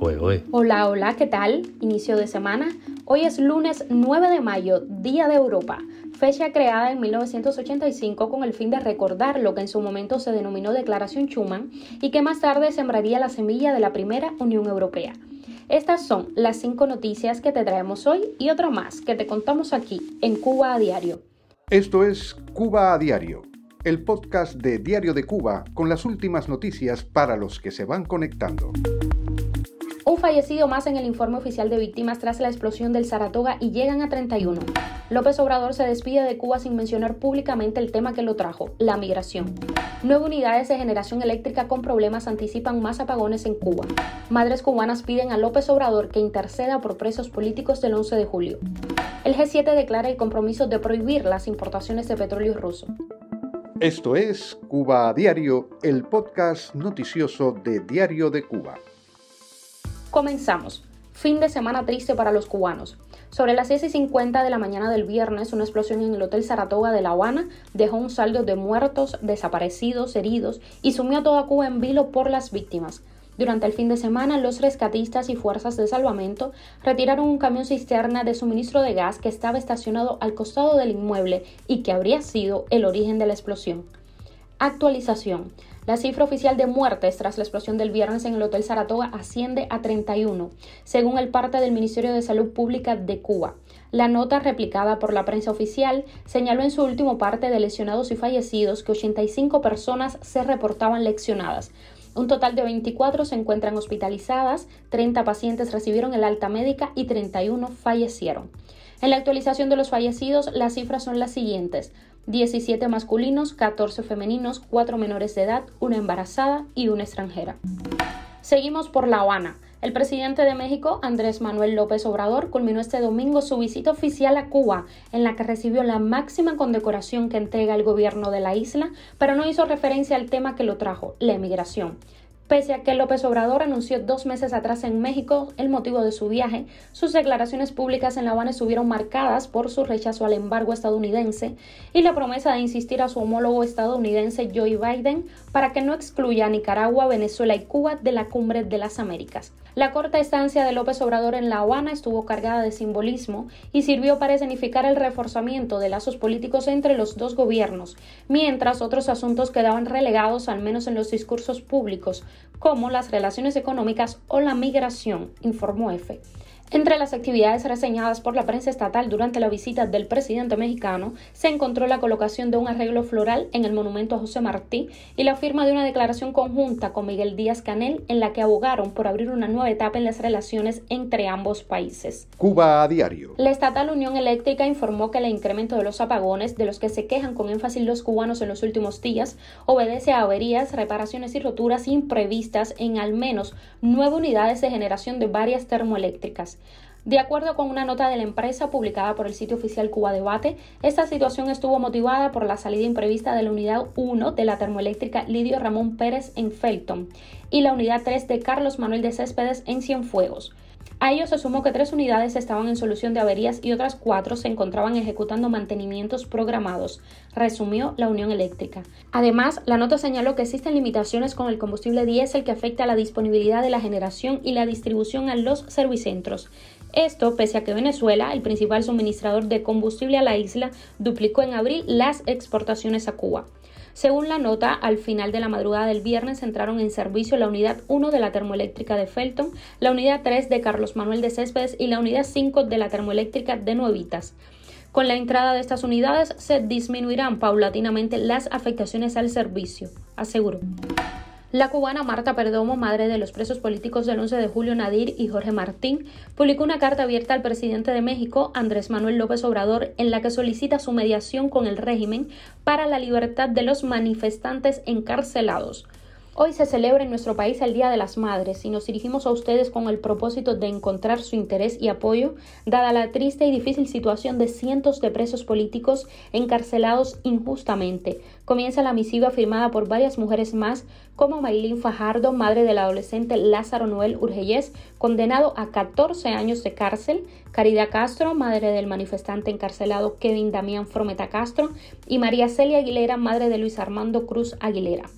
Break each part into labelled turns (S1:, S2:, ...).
S1: Hola, hola, ¿qué tal? Inicio de semana. Hoy es lunes 9 de mayo, Día de Europa, fecha creada en 1985 con el fin de recordar lo que en su momento se denominó Declaración Schuman y que más tarde sembraría la semilla de la primera Unión Europea. Estas son las cinco noticias que te traemos hoy y otra más que te contamos aquí en Cuba a Diario.
S2: Esto es Cuba a Diario, el podcast de Diario de Cuba con las últimas noticias para los que se van conectando.
S1: Un fallecido más en el informe oficial de víctimas tras la explosión del Saratoga y llegan a 31. López Obrador se despide de Cuba sin mencionar públicamente el tema que lo trajo, la migración. Nueve unidades de generación eléctrica con problemas anticipan más apagones en Cuba. Madres cubanas piden a López Obrador que interceda por presos políticos del 11 de julio. El G7 declara el compromiso de prohibir las importaciones de petróleo ruso.
S2: Esto es Cuba Diario, el podcast noticioso de Diario de Cuba.
S1: Comenzamos. Fin de semana triste para los cubanos. Sobre las 6 y 50 de la mañana del viernes, una explosión en el Hotel Saratoga de La Habana dejó un saldo de muertos, desaparecidos, heridos y sumió a toda Cuba en vilo por las víctimas. Durante el fin de semana, los rescatistas y fuerzas de salvamento retiraron un camión cisterna de suministro de gas que estaba estacionado al costado del inmueble y que habría sido el origen de la explosión. Actualización. La cifra oficial de muertes tras la explosión del viernes en el Hotel Saratoga asciende a 31, según el parte del Ministerio de Salud Pública de Cuba. La nota replicada por la prensa oficial señaló en su último parte de lesionados y fallecidos que 85 personas se reportaban lesionadas. Un total de 24 se encuentran hospitalizadas, 30 pacientes recibieron el alta médica y 31 fallecieron. En la actualización de los fallecidos, las cifras son las siguientes. 17 masculinos, 14 femeninos, 4 menores de edad, una embarazada y una extranjera. Seguimos por La Habana. El presidente de México, Andrés Manuel López Obrador, culminó este domingo su visita oficial a Cuba, en la que recibió la máxima condecoración que entrega el gobierno de la isla, pero no hizo referencia al tema que lo trajo, la emigración. Pese a que López Obrador anunció dos meses atrás en México el motivo de su viaje, sus declaraciones públicas en La Habana estuvieron marcadas por su rechazo al embargo estadounidense y la promesa de insistir a su homólogo estadounidense Joe Biden para que no excluya a Nicaragua, Venezuela y Cuba de la cumbre de las Américas. La corta estancia de López Obrador en La Habana estuvo cargada de simbolismo y sirvió para escenificar el reforzamiento de lazos políticos entre los dos gobiernos, mientras otros asuntos quedaban relegados al menos en los discursos públicos, como las relaciones económicas o la migración, informó EFE. Entre las actividades reseñadas por la prensa estatal durante la visita del presidente mexicano se encontró la colocación de un arreglo floral en el monumento a José Martí y la firma de una declaración conjunta con Miguel Díaz Canel en la que abogaron por abrir una nueva etapa en las relaciones entre ambos países.
S2: Cuba a diario.
S1: La estatal Unión Eléctrica informó que el incremento de los apagones, de los que se quejan con énfasis los cubanos en los últimos días, obedece a averías, reparaciones y roturas imprevistas en al menos nueve unidades de generación de varias termoeléctricas. De acuerdo con una nota de la empresa publicada por el sitio oficial Cuba Debate, esta situación estuvo motivada por la salida imprevista de la unidad 1 de la termoeléctrica Lidio Ramón Pérez en Felton y la unidad 3 de Carlos Manuel de Céspedes en Cienfuegos. A ello se sumó que tres unidades estaban en solución de averías y otras cuatro se encontraban ejecutando mantenimientos programados, resumió la Unión Eléctrica. Además, la nota señaló que existen limitaciones con el combustible diésel que afecta a la disponibilidad de la generación y la distribución a los servicentros. Esto pese a que Venezuela, el principal suministrador de combustible a la isla, duplicó en abril las exportaciones a Cuba. Según la nota, al final de la madrugada del viernes entraron en servicio la unidad 1 de la termoeléctrica de Felton, la unidad 3 de Carlos Manuel de Céspedes y la unidad 5 de la termoeléctrica de Nuevitas. Con la entrada de estas unidades se disminuirán paulatinamente las afectaciones al servicio, aseguró. La cubana Marta Perdomo, madre de los presos políticos del 11 de julio Nadir y Jorge Martín, publicó una carta abierta al presidente de México, Andrés Manuel López Obrador, en la que solicita su mediación con el régimen para la libertad de los manifestantes encarcelados. Hoy se celebra en nuestro país el Día de las Madres y nos dirigimos a ustedes con el propósito de encontrar su interés y apoyo, dada la triste y difícil situación de cientos de presos políticos encarcelados injustamente. Comienza la misiva firmada por varias mujeres más, como Maylin Fajardo, madre del adolescente Lázaro Noel Urgellés, condenado a 14 años de cárcel, Caridad Castro, madre del manifestante encarcelado Kevin Damián Frometa Castro, y María Celia Aguilera, madre de Luis Armando Cruz Aguilera.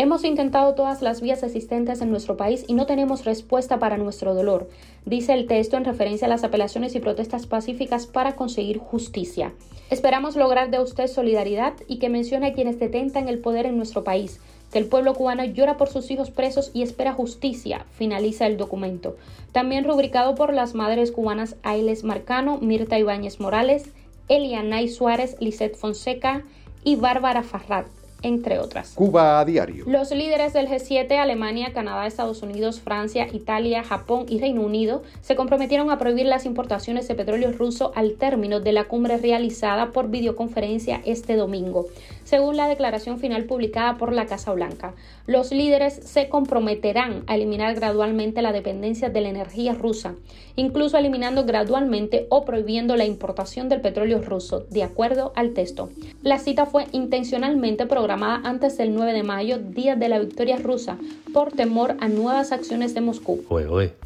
S1: Hemos intentado todas las vías existentes en nuestro país y no tenemos respuesta para nuestro dolor, dice el texto en referencia a las apelaciones y protestas pacíficas para conseguir justicia. Esperamos lograr de usted solidaridad y que mencione a quienes detentan el poder en nuestro país, que el pueblo cubano llora por sus hijos presos y espera justicia, finaliza el documento. También rubricado por las madres cubanas Ailes Marcano, Mirta Ibáñez Morales, Elianay Suárez, Lisette Fonseca y Bárbara Farrat entre otras.
S2: Cuba a diario.
S1: Los líderes del G7, Alemania, Canadá, Estados Unidos, Francia, Italia, Japón y Reino Unido, se comprometieron a prohibir las importaciones de petróleo ruso al término de la cumbre realizada por videoconferencia este domingo, según la declaración final publicada por la Casa Blanca. Los líderes se comprometerán a eliminar gradualmente la dependencia de la energía rusa, incluso eliminando gradualmente o prohibiendo la importación del petróleo ruso, de acuerdo al texto. La cita fue intencionalmente programada programada antes del 9 de mayo, día de la victoria rusa, por temor a nuevas acciones de Moscú.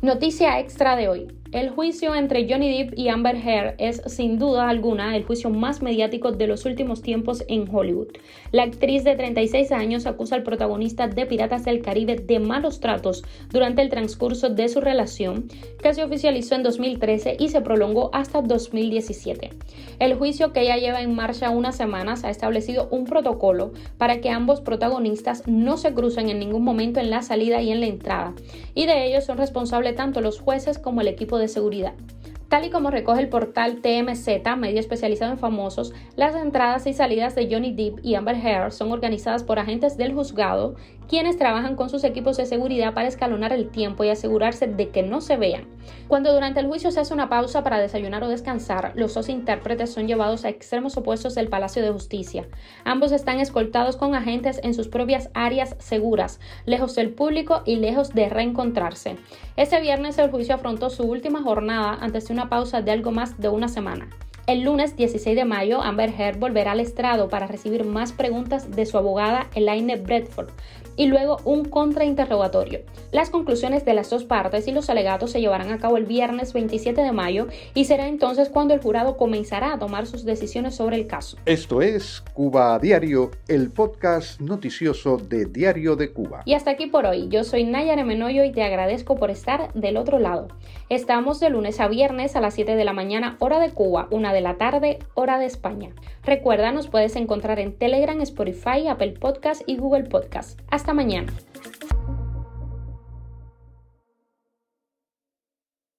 S1: Noticia extra de hoy. El juicio entre Johnny Depp y Amber Heard es sin duda alguna el juicio más mediático de los últimos tiempos en Hollywood. La actriz de 36 años acusa al protagonista de Piratas del Caribe de malos tratos durante el transcurso de su relación, que se oficializó en 2013 y se prolongó hasta 2017. El juicio que ya lleva en marcha unas semanas ha establecido un protocolo para que ambos protagonistas no se crucen en ningún momento en la salida y en la entrada, y de ello son responsables tanto los jueces como el equipo de seguridad. Tal y como recoge el portal TMZ, medio especializado en famosos, las entradas y salidas de Johnny Depp y Amber Heard son organizadas por agentes del juzgado, quienes trabajan con sus equipos de seguridad para escalonar el tiempo y asegurarse de que no se vean. Cuando durante el juicio se hace una pausa para desayunar o descansar, los dos intérpretes son llevados a extremos opuestos del Palacio de Justicia. Ambos están escoltados con agentes en sus propias áreas seguras, lejos del público y lejos de reencontrarse. Ese viernes el juicio afrontó su última jornada antes de una pausa de algo más de una semana. El lunes 16 de mayo, Amber Heard volverá al estrado para recibir más preguntas de su abogada Elaine Bradford y luego un contrainterrogatorio. Las conclusiones de las dos partes y los alegatos se llevarán a cabo el viernes 27 de mayo y será entonces cuando el jurado comenzará a tomar sus decisiones sobre el caso.
S2: Esto es Cuba Diario, el podcast noticioso de Diario de Cuba.
S1: Y hasta aquí por hoy. Yo soy Nayara Menoyo y te agradezco por estar del otro lado. Estamos de lunes a viernes a las 7 de la mañana, hora de Cuba, una de la tarde, hora de España. Recuerda, nos puedes encontrar en Telegram, Spotify, Apple Podcast y Google Podcast. Hasta mañana.